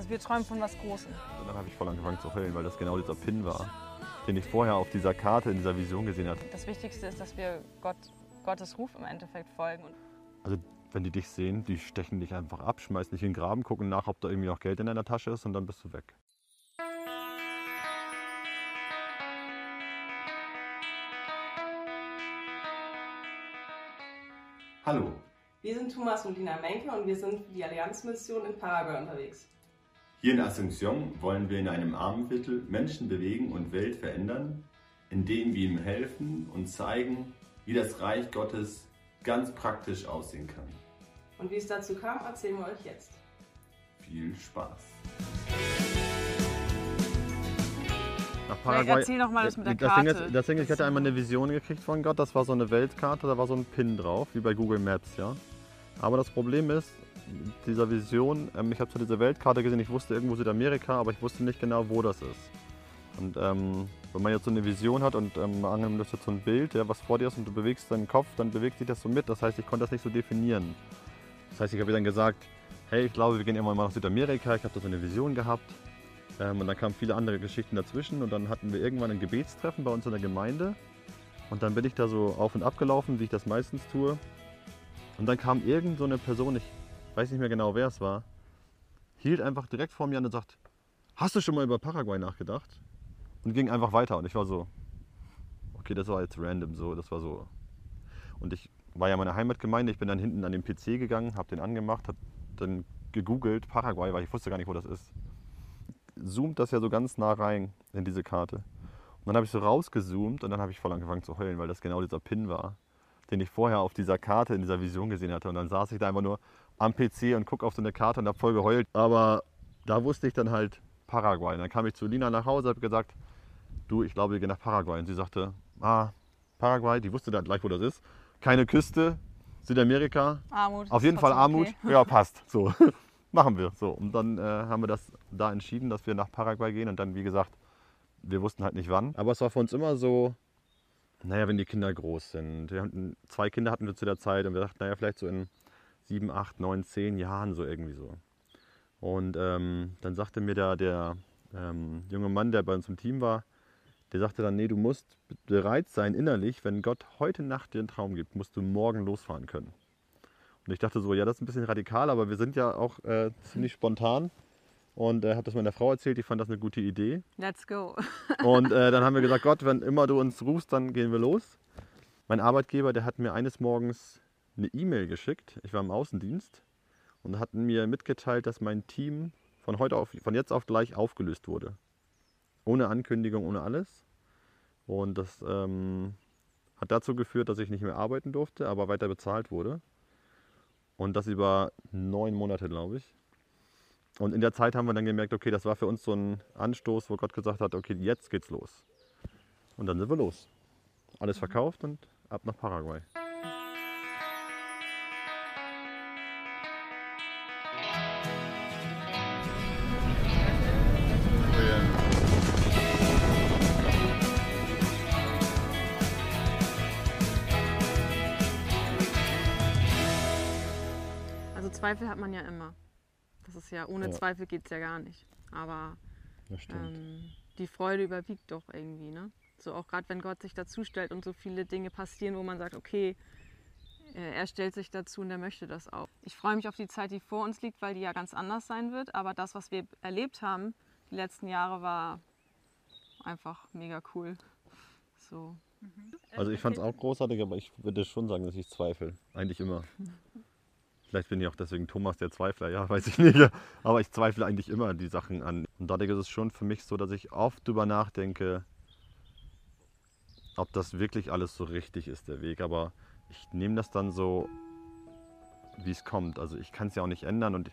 Also wir träumen von was Großem. Und dann habe ich voll angefangen zu heulen, weil das genau dieser Pin war, den ich vorher auf dieser Karte, in dieser Vision gesehen hatte. Das Wichtigste ist, dass wir Gott, Gottes Ruf im Endeffekt folgen. Und Also wenn die dich sehen, die stechen dich einfach ab, schmeißen dich in den Graben, gucken nach, ob da irgendwie noch Geld in deiner Tasche ist und dann bist du weg. Hallo, Wir sind Thomas und Lina Menke und wir sind für die Allianzmission in Paraguay unterwegs. Hier in Asunción wollen wir in einem Armenviertel Menschen bewegen und Welt verändern, indem wir ihm helfen und zeigen, wie das Reich Gottes ganz praktisch aussehen kann. Und wie es dazu kam, erzählen wir euch jetzt. Viel Spaß! Nach Vielleicht erzähl doch mal das mit der das Ding, Karte. ist, das Ding ist, ich hatte einmal eine Vision gekriegt von Gott, das war so eine Weltkarte, da war so ein Pin drauf, wie bei Google Maps, ja. Aber das Problem ist, dieser Vision, ähm, ich habe zwar diese Weltkarte gesehen, ich wusste irgendwo Südamerika, aber ich wusste nicht genau, wo das ist. Und ähm, wenn man jetzt so eine Vision hat und ähm, angenommen, das ist jetzt so ein Bild, ja, was vor dir ist und du bewegst deinen Kopf, dann bewegt sich das so mit. Das heißt, ich konnte das nicht so definieren. Das heißt, ich habe dann gesagt, hey, ich glaube, wir gehen irgendwann mal nach Südamerika, ich habe da so eine Vision gehabt. Ähm, und dann kamen viele andere Geschichten dazwischen und dann hatten wir irgendwann ein Gebetstreffen bei uns in der Gemeinde. Und dann bin ich da so auf und ab gelaufen, wie ich das meistens tue. Und dann kam irgend so eine Person, ich weiß nicht mehr genau, wer es war, hielt einfach direkt vor mir an und sagt, hast du schon mal über Paraguay nachgedacht? Und ging einfach weiter und ich war so, okay, das war jetzt random so, das war so. Und ich war ja in meiner Heimatgemeinde, ich bin dann hinten an den PC gegangen, habe den angemacht, habe dann gegoogelt Paraguay, weil ich wusste gar nicht, wo das ist. Zoomt das ja so ganz nah rein in diese Karte. Und dann habe ich so rausgezoomt und dann habe ich voll angefangen zu heulen, weil das genau dieser Pin war, den ich vorher auf dieser Karte in dieser Vision gesehen hatte. Und dann saß ich da einfach nur am PC und gucke auf so eine Karte und habe voll geheult. Aber da wusste ich dann halt Paraguay. Und dann kam ich zu Lina nach Hause, habe gesagt, du, ich glaube, wir gehen nach Paraguay. Und sie sagte, ah, Paraguay, die wusste dann gleich, wo das ist. Keine Küste, Südamerika, Armut. auf jeden Fall Armut. okay. Ja, passt. So, machen wir. So, und dann äh, haben wir das da entschieden, dass wir nach Paraguay gehen. Und dann, wie gesagt, wir wussten halt nicht wann. Aber es war für uns immer so, naja, wenn die Kinder groß sind. Wir hatten, zwei Kinder hatten wir zu der Zeit und wir dachten, naja, vielleicht so in sieben, acht, neun, zehn Jahren so irgendwie so. Und ähm, dann sagte mir der, der ähm, junge Mann, der bei uns im Team war, der sagte dann, nee, du musst bereit sein innerlich, wenn Gott heute Nacht dir einen Traum gibt, musst du morgen losfahren können. Und ich dachte so, ja, das ist ein bisschen radikal, aber wir sind ja auch äh, ziemlich spontan. Und er hat das meiner Frau erzählt, die fand das eine gute Idee. Let's go. Und äh, dann haben wir gesagt, Gott, wenn immer du uns rufst, dann gehen wir los. Mein Arbeitgeber, der hat mir eines Morgens eine E-Mail geschickt. Ich war im Außendienst und hat mir mitgeteilt, dass mein Team von heute auf, von jetzt auf gleich aufgelöst wurde. Ohne Ankündigung, ohne alles. Und das ähm, hat dazu geführt, dass ich nicht mehr arbeiten durfte, aber weiter bezahlt wurde. Und das über neun Monate, glaube ich. Und in der Zeit haben wir dann gemerkt, okay, das war für uns so ein Anstoß, wo Gott gesagt hat, okay, jetzt geht's los. Und dann sind wir los. Alles verkauft und ab nach Paraguay. Zweifel hat man ja immer. Das ist ja, ohne Ja. Zweifel geht es ja gar nicht. Aber ähm, die Freude überwiegt doch irgendwie, ne? So auch gerade wenn Gott sich dazustellt und so viele Dinge passieren, wo man sagt, okay, äh, er stellt sich dazu und er möchte das auch. Ich freue mich auf die Zeit, die vor uns liegt, weil die ja ganz anders sein wird. Aber das, was wir erlebt haben, die letzten Jahre, war einfach mega cool. So. Also ich fand es auch großartig, aber ich würde schon sagen, dass ich zweifle. Eigentlich immer. Vielleicht bin ich auch deswegen Thomas der Zweifler, ja, weiß ich nicht. Aber ich zweifle eigentlich immer die Sachen an. Und dadurch ist es schon für mich so, dass ich oft drüber nachdenke, ob das wirklich alles so richtig ist, der Weg. Aber ich nehme das dann so, wie es kommt. Also ich kann es ja auch nicht ändern und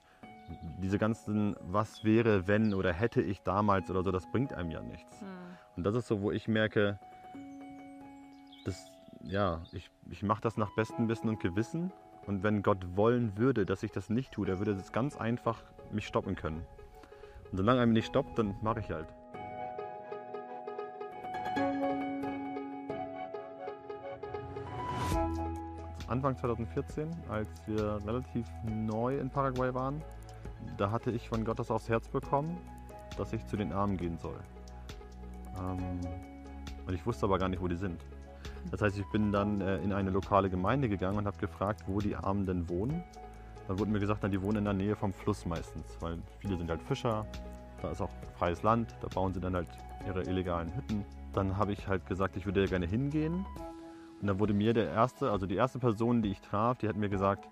diese ganzen, was wäre, wenn oder hätte ich damals oder so, das bringt einem ja nichts. Hm. Und das ist so, wo ich merke, das, ja, ich, ich mache das nach bestem Wissen und Gewissen. Und wenn Gott wollen würde, dass ich das nicht tue, der würde das ganz einfach mich stoppen können. Und solange er mich nicht stoppt, dann mache ich halt. Anfang 2014, als wir relativ neu in Paraguay waren, da hatte ich von Gott das aufs Herz bekommen, dass ich zu den Armen gehen soll. Ähm, und ich wusste aber gar nicht, wo die sind. Das heißt, ich bin dann äh, in eine lokale Gemeinde gegangen und habe gefragt, wo die Armen denn wohnen. Dann wurde mir gesagt, na, die wohnen in der Nähe vom Fluss meistens, weil viele sind halt Fischer, da ist auch freies Land, da bauen sie dann halt ihre illegalen Hütten. Dann habe ich halt gesagt, ich würde ja gerne hingehen. Und dann wurde mir der erste, also die erste Person, die ich traf, die hat mir gesagt,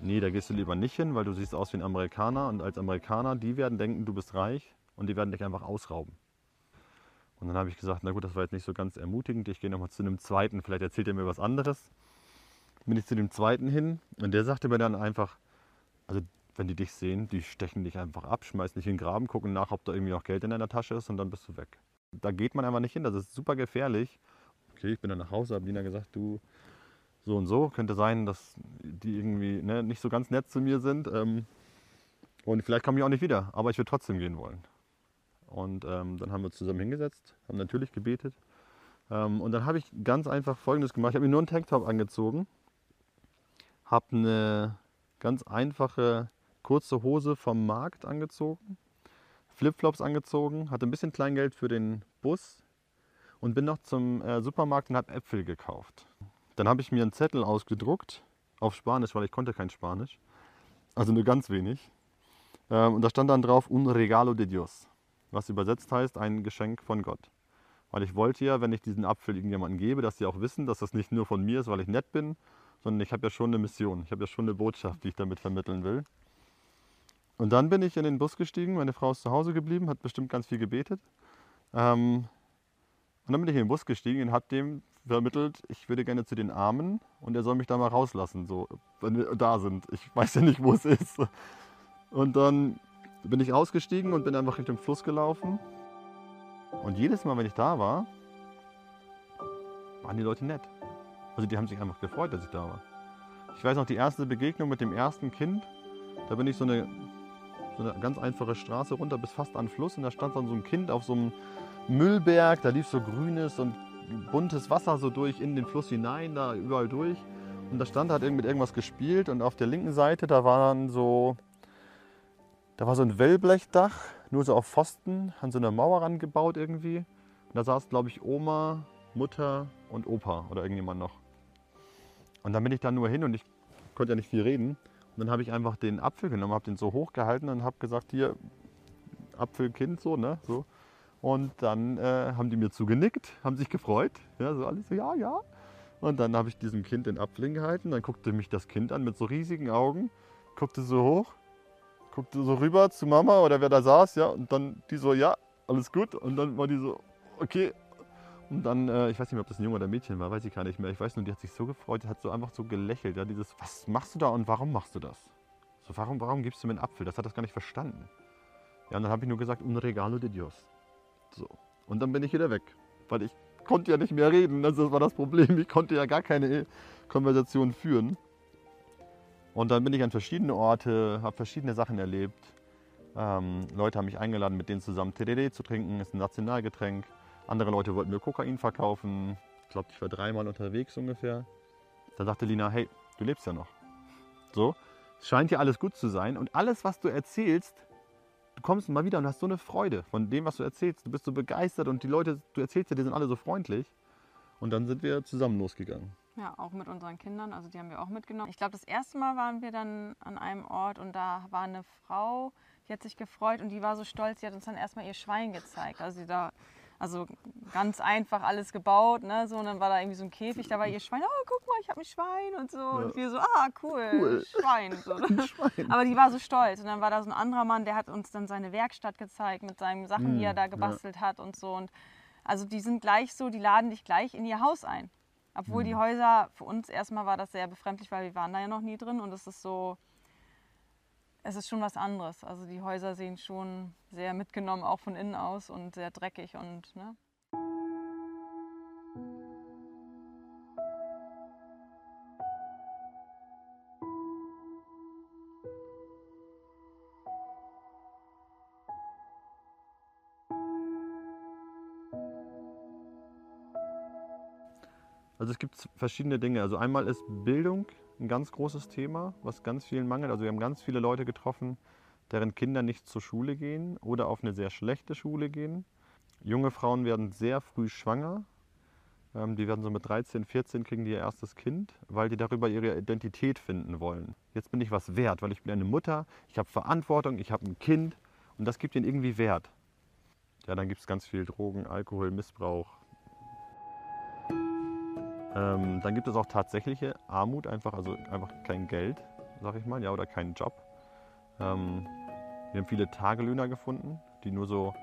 nee, da gehst du lieber nicht hin, weil du siehst aus wie ein Amerikaner und als Amerikaner, die werden denken, du bist reich und die werden dich einfach ausrauben. Und dann habe ich gesagt, na gut, das war jetzt nicht so ganz ermutigend, ich gehe nochmal zu einem zweiten, vielleicht erzählt er mir was anderes. Bin ich zu dem zweiten hin und der sagte mir dann einfach, also wenn die dich sehen, die stechen dich einfach ab, schmeißen dich in den Graben, gucken nach, ob da irgendwie noch Geld in deiner Tasche ist und dann bist du weg. Da geht man einfach nicht hin, das ist super gefährlich. Okay, ich bin dann nach Hause, habe Lina gesagt, du, so und so, könnte sein, dass die irgendwie ne, nicht so ganz nett zu mir sind. Ähm, und vielleicht komme ich auch nicht wieder, aber ich würde trotzdem gehen wollen. Und ähm, dann haben wir uns zusammen hingesetzt, haben natürlich gebetet. Ähm, und dann habe ich ganz einfach Folgendes gemacht. Ich habe mir nur einen Tanktop angezogen, habe eine ganz einfache kurze Hose vom Markt angezogen, Flipflops angezogen, hatte ein bisschen Kleingeld für den Bus und bin noch zum äh, Supermarkt und habe Äpfel gekauft. Dann habe ich mir einen Zettel ausgedruckt auf Spanisch, weil ich konnte kein Spanisch, also nur ganz wenig. Ähm, und da stand dann drauf Un regalo de Dios, was übersetzt heißt ein Geschenk von Gott. Weil ich wollte ja, wenn ich diesen Apfel irgendjemandem gebe, dass sie auch wissen, dass das nicht nur von mir ist, weil ich nett bin, sondern ich habe ja schon eine Mission, ich habe ja schon eine Botschaft, die ich damit vermitteln will. Und dann bin ich in den Bus gestiegen, meine Frau ist zu Hause geblieben, hat bestimmt ganz viel gebetet. Ähm, und dann bin ich in den Bus gestiegen und habe dem vermittelt, ich würde gerne zu den Armen und er soll mich da mal rauslassen, so, wenn wir da sind. Ich weiß ja nicht, wo es ist. Und dann bin ich ausgestiegen und bin einfach Richtung Fluss gelaufen. Und jedes Mal, wenn ich da war, waren die Leute nett. Also die haben sich einfach gefreut, dass ich da war. Ich weiß noch, die erste Begegnung mit dem ersten Kind, da bin ich so eine, so eine ganz einfache Straße runter bis fast an den Fluss und da stand dann so ein Kind auf so einem Müllberg, da lief so grünes und buntes Wasser so durch in den Fluss hinein, da überall durch. Und da stand, hat mit irgendwas gespielt und auf der linken Seite, da war dann so, da war so ein Wellblechdach, nur so auf Pfosten, an so einer Mauer rangebaut irgendwie. Und da saß, glaube ich, Oma, Mutter und Opa oder irgendjemand noch. Und dann bin ich da nur hin und ich konnte ja nicht viel reden. Und dann habe ich einfach den Apfel genommen, habe den so hochgehalten und habe gesagt, hier, Apfelkind, so, ne, so. Und dann äh, haben die mir zugenickt, haben sich gefreut. Ja, so alles so, ja, ja. Und dann habe ich diesem Kind den Apfel hingehalten. Dann guckte mich das Kind an mit so riesigen Augen, guckte so hoch, guckte so rüber zu Mama oder wer da saß, ja. Und dann die so, ja, alles gut. Und dann war die so, okay. Und dann, äh, ich weiß nicht mehr, ob das ein Junge oder ein Mädchen war, weiß ich gar nicht mehr. Ich weiß nur, die hat sich so gefreut, hat so einfach so gelächelt. Ja, dieses, was machst du da und warum machst du das? So, warum, warum gibst du mir einen Apfel? Das hat das gar nicht verstanden. Ja, und dann habe ich nur gesagt, un regalo de Dios. So. Und dann bin ich wieder weg, weil ich konnte ja nicht mehr reden. Das war das Problem. Ich konnte ja gar keine Konversation führen. Und dann bin ich an verschiedene Orte, habe verschiedene Sachen erlebt. Ähm, Leute haben mich eingeladen, mit denen zusammen Tereré zu trinken. Ist ein Nationalgetränk. Andere Leute wollten mir Kokain verkaufen. Ich glaube, ich war dreimal unterwegs ungefähr. Da sagte Lina, hey, du lebst ja noch. So, es scheint ja alles gut zu sein. Und alles, was du erzählst, du kommst mal wieder und hast so eine Freude von dem, was du erzählst. Du bist so begeistert und die Leute, du erzählst ja, die sind alle so freundlich. Und dann sind wir zusammen losgegangen. Ja, auch mit unseren Kindern, also die haben wir auch mitgenommen. Ich glaube, das erste Mal waren wir dann an einem Ort und da war eine Frau, die hat sich gefreut und die war so stolz, die hat uns dann erstmal ihr Schwein gezeigt. Also sie da also ganz einfach alles gebaut, ne? So, und dann war da irgendwie so ein Käfig, da war ihr Schwein, oh, guck mal, ich habe ein Schwein und so. Ja. Und wir so, ah, cool, cool. Schwein. So. Schwein. Aber die war so stolz. Und dann war da so ein anderer Mann, der hat uns dann seine Werkstatt gezeigt mit seinen Sachen, mm, die er da gebastelt ja. hat und so. Und also die sind gleich so, die laden dich gleich in ihr Haus ein. Obwohl mm. die Häuser, für uns erstmal war das sehr befremdlich, weil wir waren da ja noch nie drin und es ist so, es ist schon was anderes. Also die Häuser sehen schon sehr mitgenommen, auch von innen aus und sehr dreckig und ne? Also es gibt verschiedene Dinge. Also einmal ist Bildung ein ganz großes Thema, was ganz vielen mangelt. Also wir haben ganz viele Leute getroffen, deren Kinder nicht zur Schule gehen oder auf eine sehr schlechte Schule gehen. Junge Frauen werden sehr früh schwanger. Ähm, die werden so mit 13, 14 kriegen die ihr erstes Kind, weil die darüber ihre Identität finden wollen. Jetzt bin ich was wert, weil ich bin eine Mutter, ich habe Verantwortung, ich habe ein Kind und das gibt ihnen irgendwie Wert. Ja, dann gibt es ganz viel Drogen, Alkohol, Missbrauch. Ähm, dann gibt es auch tatsächliche Armut, einfach, also einfach kein Geld, sag ich mal, ja, oder keinen Job. Ähm, wir haben viele Tagelöhner gefunden, die nur so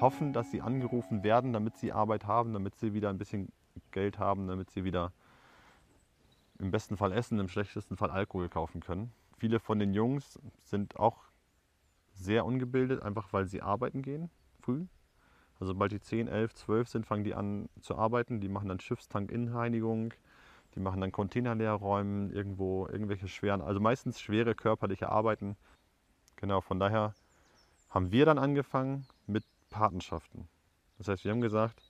hoffen, dass sie angerufen werden, damit sie Arbeit haben, damit sie wieder ein bisschen Geld haben, damit sie wieder im besten Fall Essen, im schlechtesten Fall Alkohol kaufen können. Viele von den Jungs sind auch sehr ungebildet, einfach weil sie arbeiten gehen früh. Also sobald die 10, 11, 12 sind, fangen die an zu arbeiten. Die machen dann Schiffstank-Innenreinigung, die machen dann Container leer räumen, irgendwo irgendwelche schweren, also meistens schwere körperliche Arbeiten. Genau, von daher haben wir dann angefangen mit Patenschaften. Das heißt, wir haben gesagt,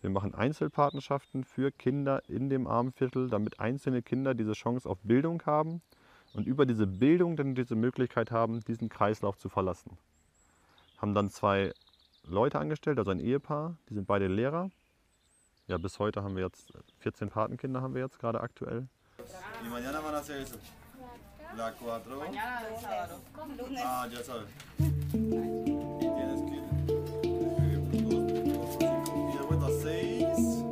wir machen Einzelpatenschaften für Kinder in dem Armenviertel, damit einzelne Kinder diese Chance auf Bildung haben und über diese Bildung dann diese Möglichkeit haben, diesen Kreislauf zu verlassen. Haben dann zwei Leute angestellt, also ein Ehepaar, die sind beide Lehrer. Ja, bis heute haben wir jetzt 14 Patenkinder haben wir jetzt gerade aktuell. Y mañana van a hacer eso. La 4. Mañana es sábado. Ah, ya sabes. Y tienes que escribir 1, 2, 3, 4, 5. Y de vuelta 6.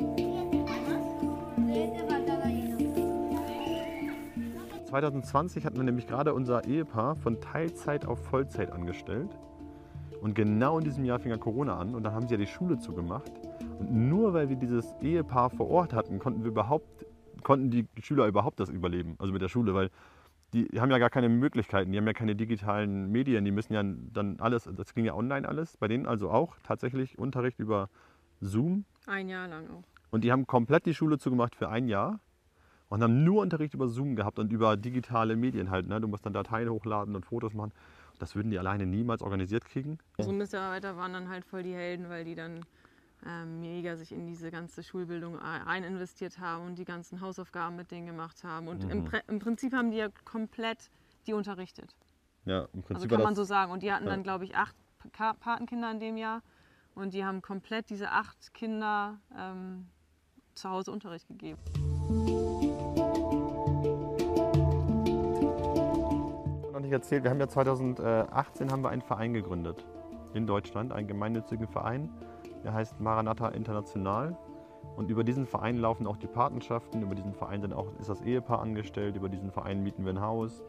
2020 hatten wir nämlich gerade unser Ehepaar von Teilzeit auf Vollzeit angestellt. Und genau in diesem Jahr fing ja Corona an und dann haben sie ja die Schule zugemacht. Und nur weil wir dieses Ehepaar vor Ort hatten, konnten wir überhaupt, konnten die Schüler überhaupt das überleben, also mit der Schule, weil die haben ja gar keine Möglichkeiten, die haben ja keine digitalen Medien, die müssen ja dann alles, das ging ja online alles, bei denen also auch tatsächlich Unterricht über Zoom. Ein Jahr lang auch. Und die haben komplett die Schule zugemacht für ein Jahr und haben nur Unterricht über Zoom gehabt und über digitale Medien halt. Ne? Du musst dann Dateien hochladen und Fotos machen. Das würden die alleine niemals organisiert kriegen. Unsere Mitarbeiter waren dann halt voll die Helden, weil die dann ähm, mega sich in diese ganze Schulbildung rein investiert haben und die ganzen Hausaufgaben mit denen gemacht haben. Und im, Mhm. Prä- im Prinzip haben die ja komplett die unterrichtet. Ja, im Also Prinzip kann war man so sagen. Und die hatten Ja. dann, glaube ich, acht Pa- Patenkinder in dem Jahr. Und die haben komplett diese acht Kinder ähm, zu Hause Unterricht gegeben. Noch nicht erzählt, wir haben ja 2018 haben wir einen Verein gegründet in Deutschland, einen gemeinnützigen Verein. Der heißt Maranatha International. Und über diesen Verein laufen auch die Patenschaften, über diesen Verein sind auch, ist das Ehepaar angestellt, über diesen Verein mieten wir ein Haus.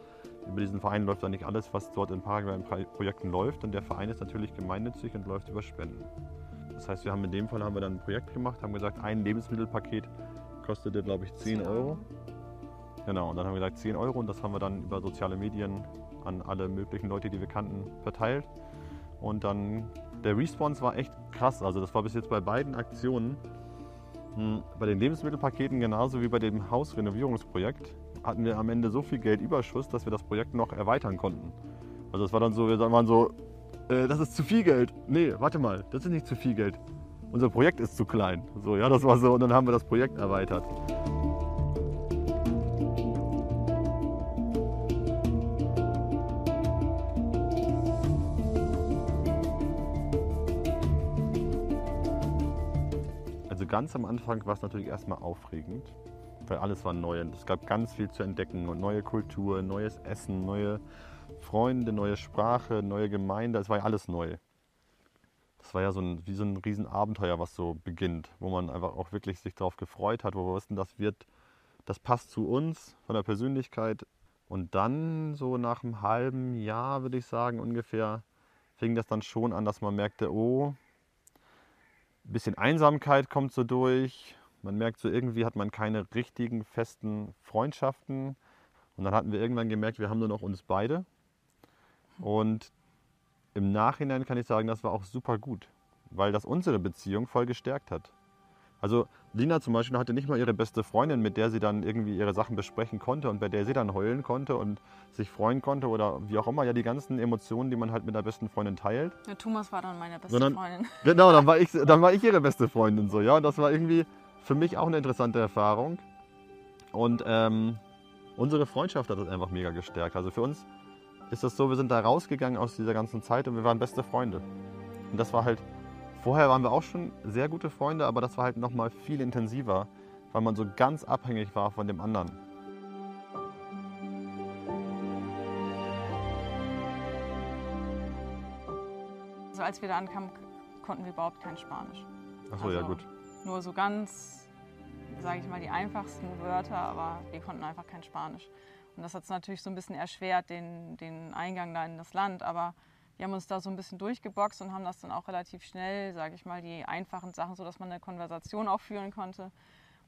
Über diesen Verein läuft dann nicht alles, was dort in Paraguay in Pro- Projekten läuft. Und der Verein ist natürlich gemeinnützig und läuft über Spenden. Das heißt, wir haben in dem Fall haben wir dann ein Projekt gemacht, haben gesagt, ein Lebensmittelpaket kostete, glaube ich, 10 10 Euro. Genau, und dann haben wir gesagt 10 Euro und das haben wir dann über soziale Medien an alle möglichen Leute, die wir kannten, verteilt. Und dann der Response war echt krass. Also das war bis jetzt bei beiden Aktionen, hm, bei den Lebensmittelpaketen genauso wie bei dem Hausrenovierungsprojekt, hatten wir am Ende so viel Geldüberschuss, dass wir das Projekt noch erweitern konnten. Also es war dann so, wir waren so, äh, das ist zu viel Geld. Nee, warte mal, das ist nicht zu viel Geld. Unser Projekt ist zu klein. So, ja, das war so und dann haben wir das Projekt erweitert. Ganz am Anfang war es natürlich erstmal aufregend, weil alles war neu. Es gab ganz viel zu entdecken und neue Kultur, neues Essen, neue Freunde, neue Sprache, neue Gemeinde. Es war ja alles neu. Das war ja so ein, wie so ein Riesenabenteuer, was so beginnt, wo man einfach auch wirklich sich darauf gefreut hat, wo wir wussten, das wird, das passt zu uns von der Persönlichkeit. Und dann so nach einem halben Jahr, würde ich sagen, ungefähr, fing das dann schon an, dass man merkte, oh, ein bisschen Einsamkeit kommt so durch. Man merkt so, irgendwie hat man keine richtigen festen Freundschaften. Und dann hatten wir irgendwann gemerkt, wir haben nur noch uns beide. Und im Nachhinein kann ich sagen, das war auch super gut, weil das unsere Beziehung voll gestärkt hat. Also Lina zum Beispiel hatte nicht mal ihre beste Freundin, mit der sie dann irgendwie ihre Sachen besprechen konnte und bei der sie dann heulen konnte und sich freuen konnte oder wie auch immer, ja die ganzen Emotionen, die man halt mit der besten Freundin teilt. Ja, Thomas war dann meine beste Sondern- Freundin. Genau, dann war ich, dann war ich ihre beste Freundin so, ja. Und das war irgendwie für mich auch eine interessante Erfahrung. Und ähm, unsere Freundschaft hat das einfach mega gestärkt. Also für uns ist das so, wir sind da rausgegangen aus dieser ganzen Zeit und wir waren beste Freunde. Und das war halt, vorher waren wir auch schon sehr gute Freunde, aber das war halt nochmal viel intensiver, weil man so ganz abhängig war von dem anderen. Also als wir da ankamen, konnten wir überhaupt kein Spanisch. Achso, ja Also gut. Nur so ganz, sage ich mal, die einfachsten Wörter, aber wir konnten einfach kein Spanisch. Und das hat es natürlich so ein bisschen erschwert, den, den Eingang da in das Land. Aber wir haben uns da so ein bisschen durchgeboxt und haben das dann auch relativ schnell, sage ich mal, die einfachen Sachen, so dass man eine Konversation auch führen konnte.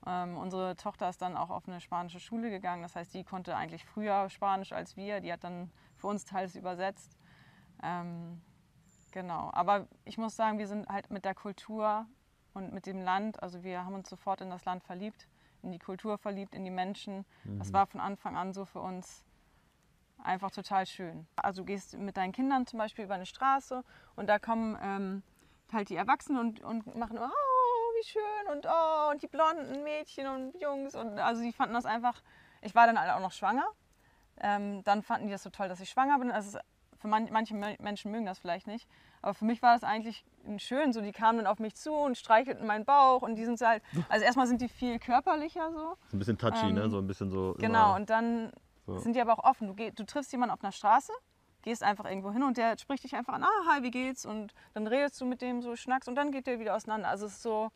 Ähm, unsere Tochter ist dann auch auf eine spanische Schule gegangen. Das heißt, die konnte eigentlich früher Spanisch als wir. Die hat dann für uns teils übersetzt. Ähm, genau. Aber ich muss sagen, wir sind halt mit der Kultur und mit dem Land, also wir haben uns sofort in das Land verliebt, in die Kultur verliebt, in die Menschen. Das war von Anfang an so für uns einfach total schön. Also du gehst mit deinen Kindern zum Beispiel über eine Straße und da kommen ähm, halt die Erwachsenen und, und machen, oh, wie schön und oh, und die blonden Mädchen und Jungs und also die fanden das einfach, ich war dann halt auch noch schwanger. Ähm, dann fanden die das so toll, dass ich schwanger bin. Also für man, manche Me- Menschen mögen das vielleicht nicht, aber für mich war das eigentlich schön. So, die kamen dann auf mich zu und streichelten meinen Bauch und die sind so halt, also erstmal sind die viel körperlicher so. So ein bisschen touchy, Ähm, ne? So ein bisschen so. Genau, und dann so. sind die aber auch offen. Du, geh, du triffst jemanden auf einer Straße, gehst einfach irgendwo hin und der spricht dich einfach an, ah, hi, wie geht's? Und dann redest du mit dem so, schnackst und dann geht der wieder auseinander. Also es ist so,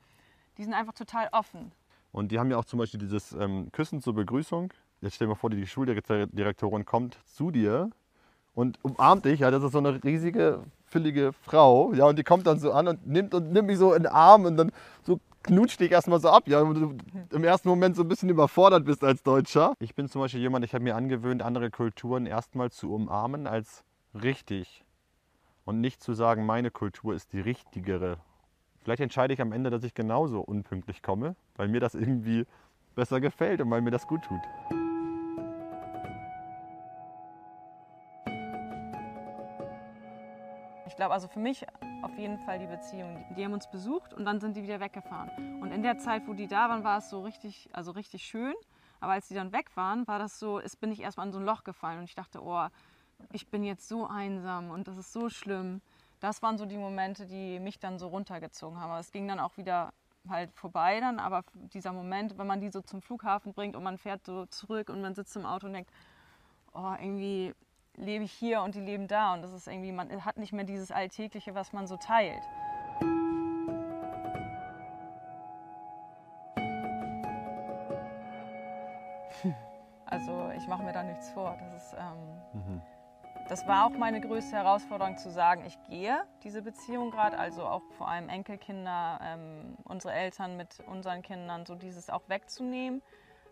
die sind einfach total offen. Und die haben ja auch zum Beispiel dieses ähm, Küssen zur Begrüßung. Jetzt stell dir mal vor, die Schuldirektorin kommt zu dir und umarmt dich. Ja, das ist so eine riesige, füllige Frau. Ja, und die kommt dann so an und nimmt, und nimmt mich so in den Arm und dann so knutscht dich erstmal so ab. Ja, du im ersten Moment so ein bisschen überfordert bist als Deutscher. Ich bin zum Beispiel jemand, ich habe mir angewöhnt, andere Kulturen erstmal zu umarmen als richtig. Und nicht zu sagen, meine Kultur ist die richtigere. Vielleicht entscheide ich am Ende, dass ich genauso unpünktlich komme, weil mir das irgendwie besser gefällt und weil mir das gut tut. Glaube, also für mich auf jeden Fall die Beziehung. Die haben uns besucht und dann sind die wieder weggefahren. Und in der Zeit, wo die da waren, war es so richtig, also richtig schön. Aber als die dann weg waren, war das so, es bin ich erstmal in so ein Loch gefallen und ich dachte, oh, ich bin jetzt so einsam und das ist so schlimm. Das waren so die Momente, die mich dann so runtergezogen haben. Aber es ging dann auch wieder halt vorbei dann, aber dieser Moment, wenn man die so zum Flughafen bringt und man fährt so zurück und man sitzt im Auto und denkt, oh, irgendwie lebe ich hier und die leben da. Und das ist irgendwie, man hat nicht mehr dieses Alltägliche, was man so teilt. Also ich mache mir da nichts vor. Das, ist, ähm, das war auch meine größte Herausforderung zu sagen, ich gehe diese Beziehung gerade, also auch vor allem Enkelkinder, ähm, unsere Eltern mit unseren Kindern, so dieses auch wegzunehmen,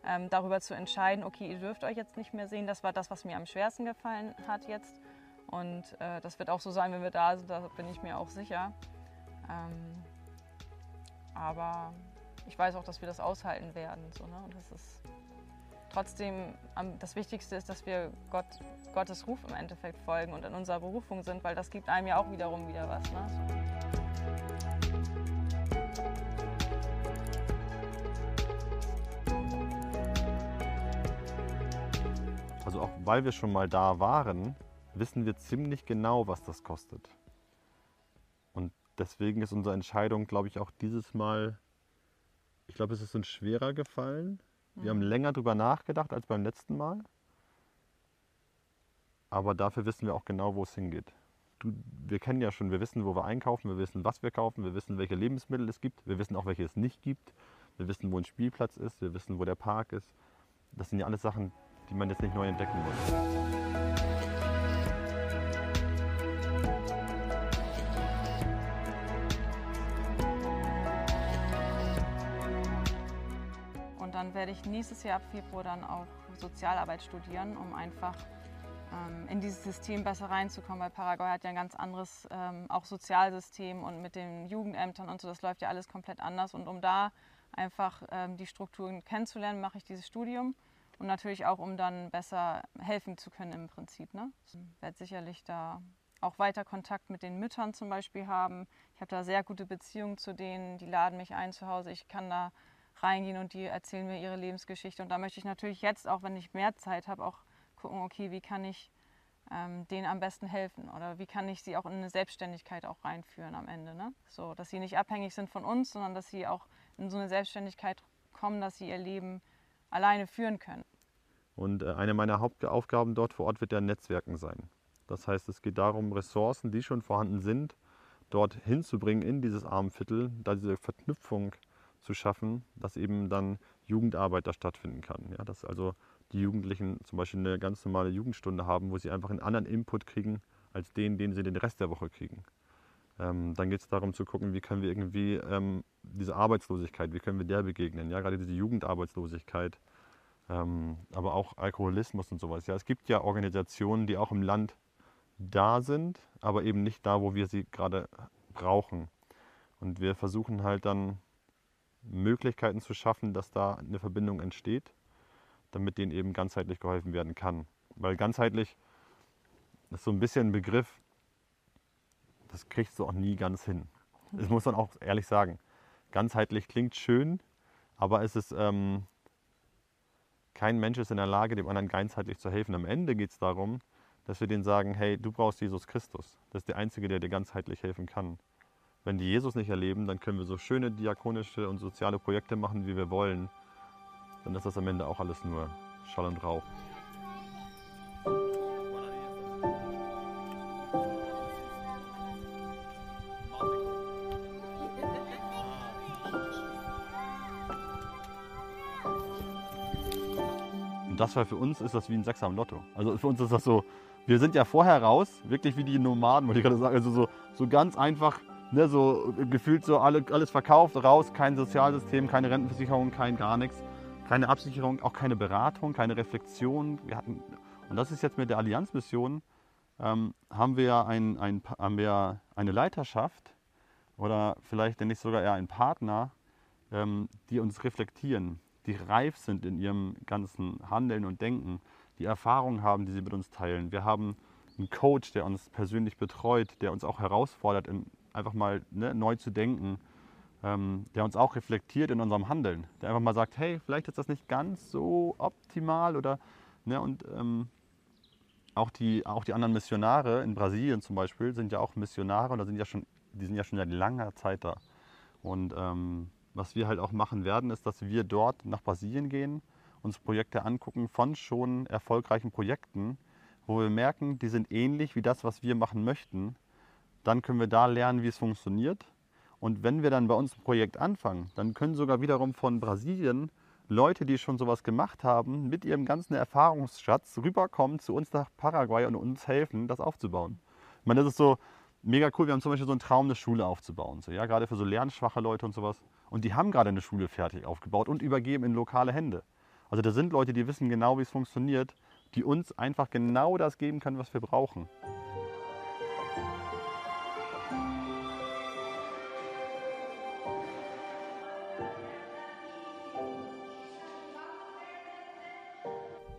ähm, darüber zu entscheiden, okay, ihr dürft euch jetzt nicht mehr sehen. Das war das, was mir am schwersten gefallen hat jetzt. Und äh, das wird auch so sein, wenn wir da sind, da bin ich mir auch sicher. Ähm, aber ich weiß auch, dass wir das aushalten werden. So, ne? Und das ist trotzdem das Wichtigste ist, dass wir Gott, Gottes Ruf im Endeffekt folgen und in unserer Berufung sind, weil das gibt einem ja auch wiederum wieder was. Ne? Also auch weil wir schon mal da waren, wissen wir ziemlich genau, was das kostet. Und deswegen ist unsere Entscheidung, glaube ich, auch dieses Mal, ich glaube, es ist uns schwerer gefallen. Wir haben länger drüber nachgedacht als beim letzten Mal. Aber dafür wissen wir auch genau, wo es hingeht. Du, wir kennen ja schon, wir wissen, wo wir einkaufen, wir wissen, was wir kaufen, wir wissen, welche Lebensmittel es gibt, wir wissen auch, welche es nicht gibt. Wir wissen, wo ein Spielplatz ist, wir wissen, wo der Park ist. Das sind ja alles Sachen, die man jetzt nicht neu entdecken muss. Und dann werde ich nächstes Jahr ab Februar dann auch Sozialarbeit studieren, um einfach ähm, in dieses System besser reinzukommen, weil Paraguay hat ja ein ganz anderes ähm, auch Sozialsystem und mit den Jugendämtern und so, das läuft ja alles komplett anders. Und um da einfach ähm, die Strukturen kennenzulernen, mache ich dieses Studium und natürlich auch, um dann besser helfen zu können im Prinzip. Ne? Ich werde sicherlich da auch weiter Kontakt mit den Müttern zum Beispiel haben. Ich habe da sehr gute Beziehungen zu denen, die laden mich ein zu Hause. Ich kann da reingehen und die erzählen mir ihre Lebensgeschichte. Und da möchte ich natürlich jetzt, auch wenn ich mehr Zeit habe, auch gucken, okay, wie kann ich ähm, denen am besten helfen? Oder wie kann ich sie auch in eine Selbstständigkeit auch reinführen am Ende? Ne? So, dass sie nicht abhängig sind von uns, sondern dass sie auch in so eine Selbstständigkeit kommen, dass sie ihr Leben alleine führen können. Und äh, eine meiner Hauptaufgaben dort vor Ort wird ja Netzwerken sein. Das heißt, es geht darum, Ressourcen, die schon vorhanden sind, dort hinzubringen in dieses Armenviertel, da diese Verknüpfung zu schaffen, dass eben dann Jugendarbeit da stattfinden kann. Ja, dass also die Jugendlichen zum Beispiel eine ganz normale Jugendstunde haben, wo sie einfach einen anderen Input kriegen als den, den sie den Rest der Woche kriegen. Ähm, dann geht es darum zu gucken, wie können wir irgendwie ähm, diese Arbeitslosigkeit, wie können wir der begegnen, ja, gerade diese Jugendarbeitslosigkeit, ähm, aber auch Alkoholismus und sowas. Ja, es gibt ja Organisationen, die auch im Land da sind, aber eben nicht da, wo wir sie gerade brauchen. Und wir versuchen halt dann Möglichkeiten zu schaffen, dass da eine Verbindung entsteht, damit denen eben ganzheitlich geholfen werden kann. Weil ganzheitlich ist so ein bisschen ein Begriff, das kriegst du auch nie ganz hin. Das muss man auch ehrlich sagen. Ganzheitlich klingt schön, aber es ist, ähm, kein Mensch ist in der Lage, dem anderen ganzheitlich zu helfen. Am Ende geht es darum, dass wir denen sagen, hey, du brauchst Jesus Christus. Das ist der Einzige, der dir ganzheitlich helfen kann. Wenn die Jesus nicht erleben, dann können wir so schöne diakonische und soziale Projekte machen, wie wir wollen. Dann ist das am Ende auch alles nur Schall und Rauch. Das war für uns ist das wie ein Sechser am Lotto. Also für uns ist das so, wir sind ja vorher raus, wirklich wie die Nomaden, wollte ich gerade sagen. Also so, so ganz einfach, ne, so gefühlt so alle, alles verkauft, raus, kein Sozialsystem, keine Rentenversicherung, kein gar nichts, keine Absicherung, auch keine Beratung, keine Reflexion. Wir hatten, und das ist jetzt mit der Allianzmission, ähm, haben, wir ein, ein, eine Leiterschaft oder vielleicht nicht sogar eher einen Partner, ähm, die uns reflektieren, die reif sind in ihrem ganzen Handeln und Denken, die Erfahrungen haben, die sie mit uns teilen. Wir haben einen Coach, der uns persönlich betreut, der uns auch herausfordert, in, einfach mal ne, neu zu denken, ähm, der uns auch reflektiert in unserem Handeln, der einfach mal sagt, hey, vielleicht ist das nicht ganz so optimal oder ne, und ähm, auch die, auch die anderen Missionare in Brasilien zum Beispiel sind ja auch Missionare und da sind ja schon, die sind ja schon seit langer Zeit da. Und ähm, was wir halt auch machen werden, ist, dass wir dort nach Brasilien gehen, uns Projekte angucken von schon erfolgreichen Projekten, wo wir merken, die sind ähnlich wie das, was wir machen möchten. Dann können wir da lernen, wie es funktioniert. Und wenn wir dann bei uns ein Projekt anfangen, dann können sogar wiederum von Brasilien Leute, die schon sowas gemacht haben, mit ihrem ganzen Erfahrungsschatz rüberkommen zu uns nach Paraguay und uns helfen, das aufzubauen. Ich meine, das ist so mega cool. Wir haben zum Beispiel so einen Traum, eine Schule aufzubauen. So, ja, gerade für so lernschwache Leute und sowas. Und die haben gerade eine Schule fertig aufgebaut und übergeben in lokale Hände. Also da sind Leute, die wissen genau, wie es funktioniert, die uns einfach genau das geben können, was wir brauchen.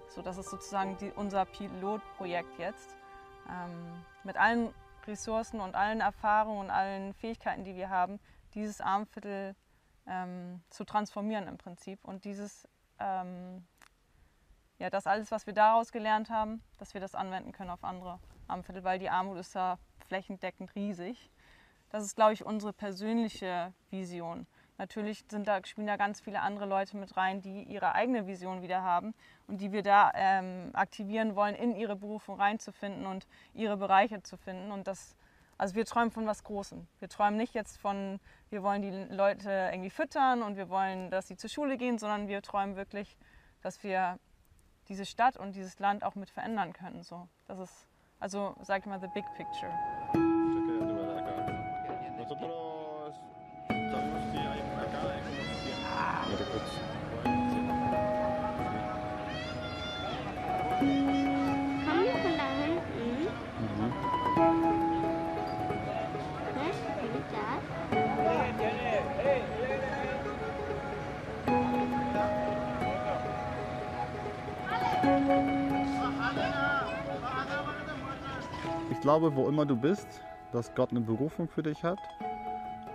So, das ist sozusagen die, unser Pilotprojekt jetzt. Ähm, mit allen Ressourcen und allen Erfahrungen und allen Fähigkeiten, die wir haben, dieses Armviertel ähm, zu transformieren im Prinzip. Und dieses, ähm, ja, das alles, was wir daraus gelernt haben, dass wir das anwenden können auf andere Armviertel, weil die Armut ist da flächendeckend riesig. Das ist, glaube ich, unsere persönliche Vision. Natürlich sind da, spielen da ganz viele andere Leute mit rein, die ihre eigene Vision wieder haben und die wir da ähm, aktivieren wollen, in ihre Berufung reinzufinden und ihre Bereiche zu finden. Und das, also wir träumen von was Großem. Wir träumen nicht jetzt von, wir wollen die Leute irgendwie füttern und wir wollen, dass sie zur Schule gehen, sondern wir träumen wirklich, dass wir diese Stadt und dieses Land auch mit verändern können. So, das ist, also sag ich mal, the big picture. Nosotros que hay acá glaube, wo immer du bist, dass Gott eine Berufung für dich hat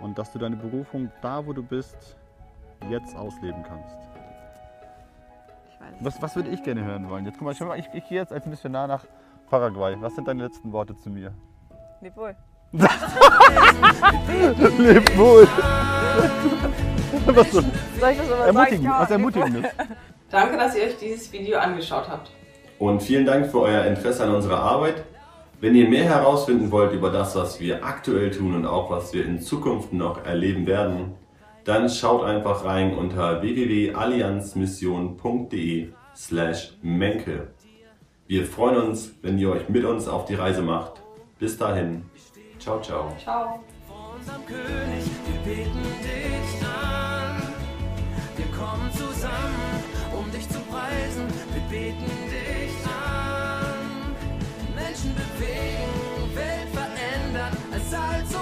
und dass du deine Berufung da, wo du bist, jetzt ausleben kannst. Was, was würde ich gerne hören wollen? Jetzt guck mal, schau mal, ich, ich gehe jetzt als Missionar nach Paraguay, was sind deine letzten Worte zu mir? Leb wohl. Leb wohl! was so Soll ich das aber ermutigend, sagen? was ermutigendes. Danke, dass ihr euch dieses Video angeschaut habt. Und vielen Dank für euer Interesse an unserer Arbeit. Wenn ihr mehr herausfinden wollt über das, was wir aktuell tun und auch was wir in Zukunft noch erleben werden, dann schaut einfach rein unter www.allianzmission.de slash menke. Wir freuen uns, wenn ihr euch mit uns auf die Reise macht. Bis dahin. Ciao, ciao. Ciao. vor unserem König, wir beten dich an. Wir kommen zusammen, um dich zu preisen, wir beten dich Menschen bewegen, Welt verändern, als Salz und